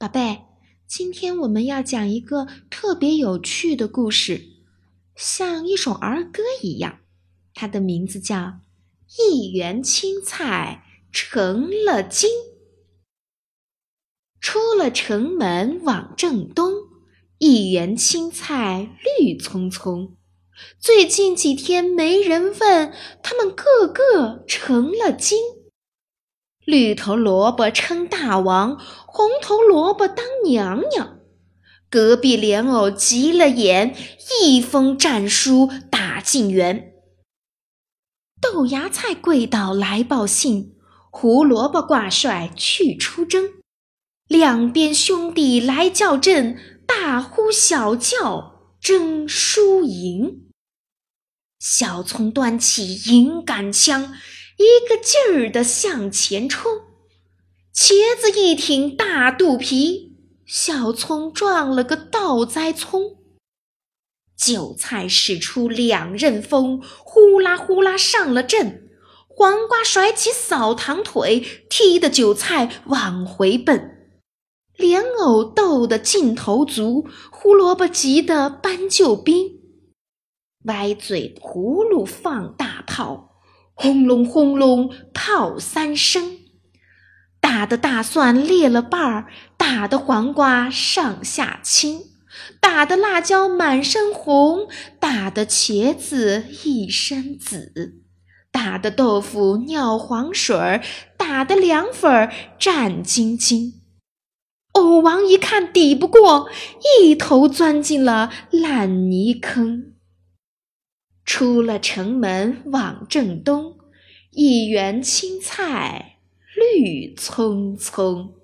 宝贝，今天我们要讲一个特别有趣的故事，像一首儿歌一样。它的名字叫《一园青菜成了精》。出了城门往正东，一园青菜绿葱葱。最近几天没人问，他们个个成了精。绿头萝卜称大王，红头萝卜当娘娘。隔壁莲藕急了眼，一封战书打进园。豆芽菜跪倒来报信，胡萝卜挂帅去出征。两边兄弟来叫阵，大呼小叫争输赢。小葱端起银杆枪，一个劲儿地向前冲。茄子一挺大肚皮，小葱撞了个倒栽葱。韭菜使出两刃锋，呼啦呼啦上了阵。黄瓜甩起扫堂腿，踢得韭菜往回奔。莲藕斗得劲头足，胡萝卜急得搬救兵。歪嘴葫芦放大炮，轰隆轰隆炮三声，打的大蒜裂了瓣儿，打的黄瓜上下青，打的辣椒满身红，打的茄子一身紫，打的豆腐尿黄水儿，打的凉粉儿战兢兢。藕王一看抵不过，一头钻进了烂泥坑。出了城门往正东，一园青菜绿葱葱。